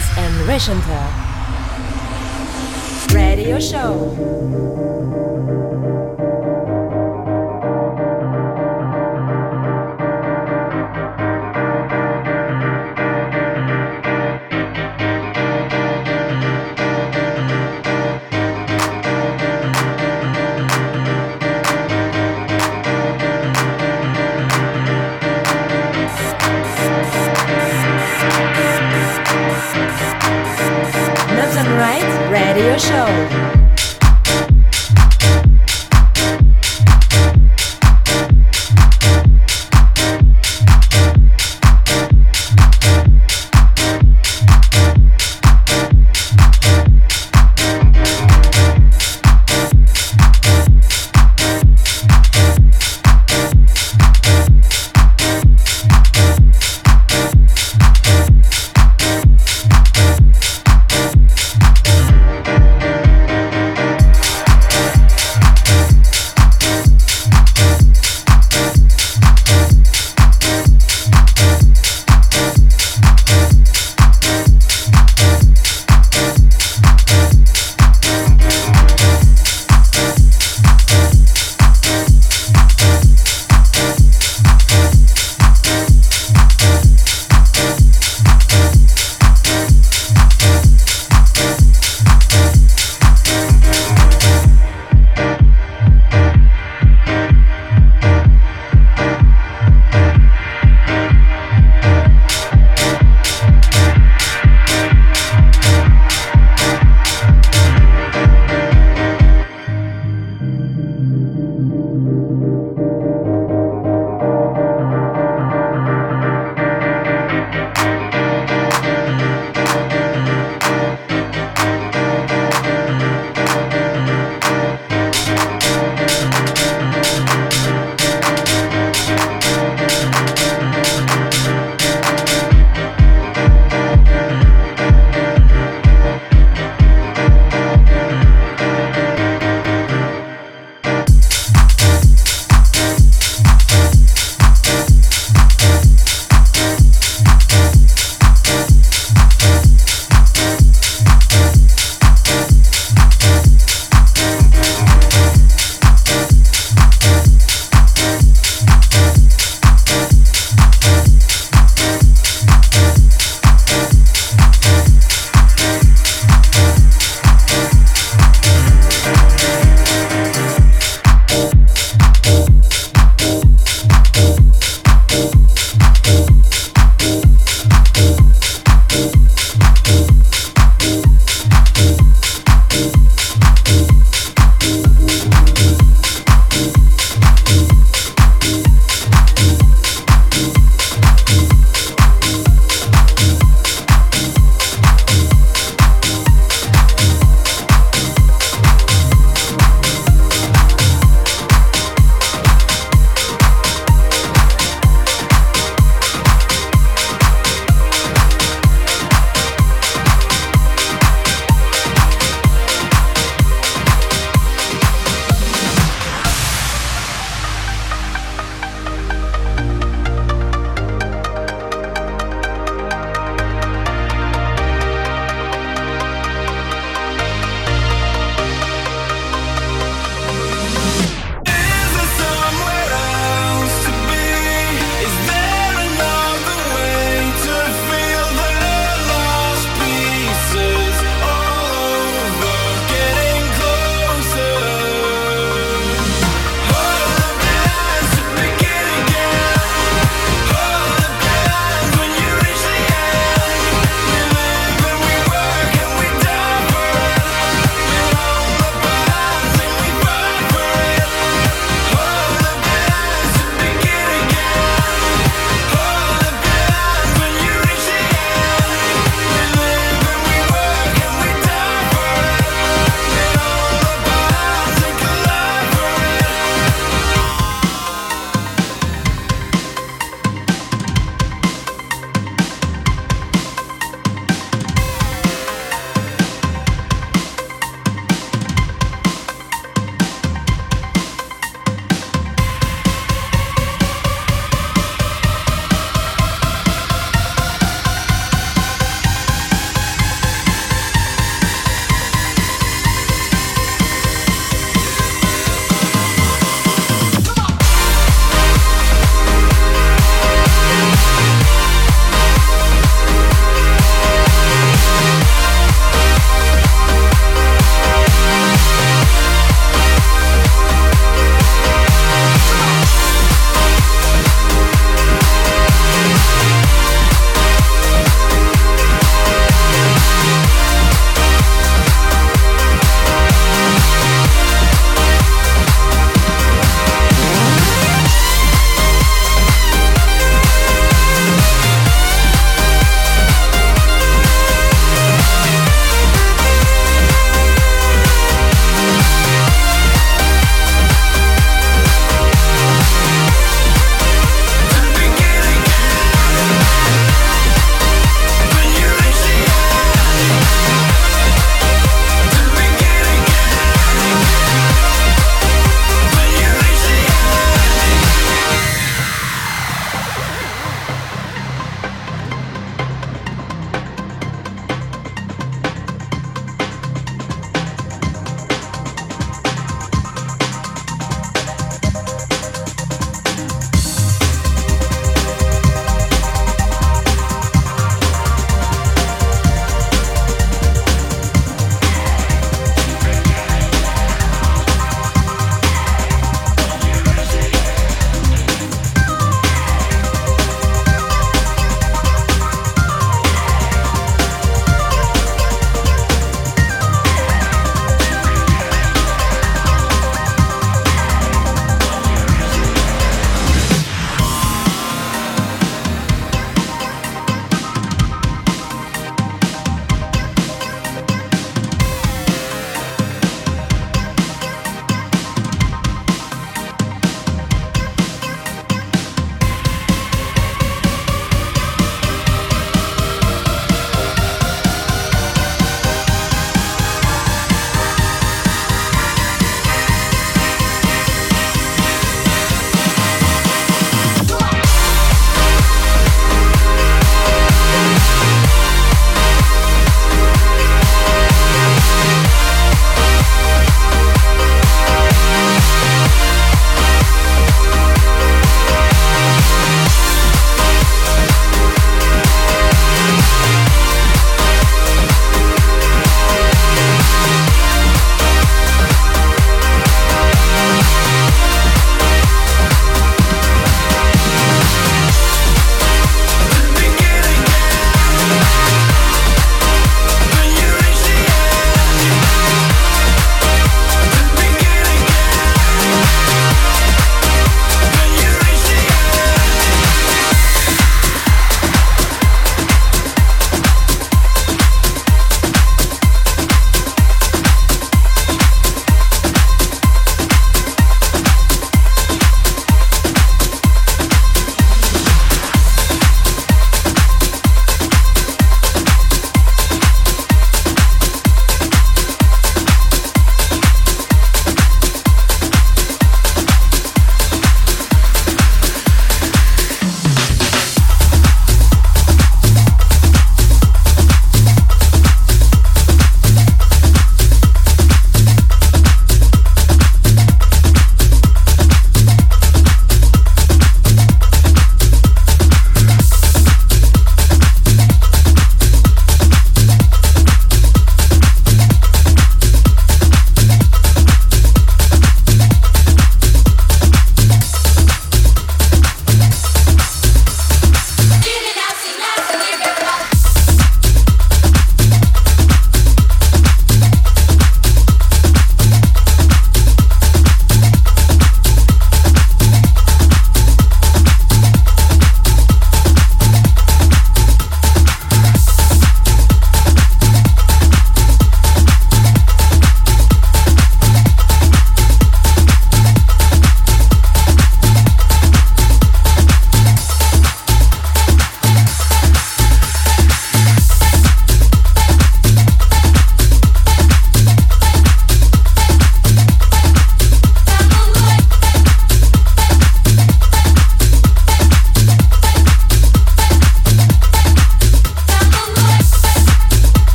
Jazz and Rechanter. Radio Show. Show.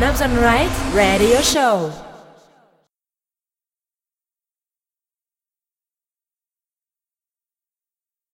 Knobs on Right Radio Show.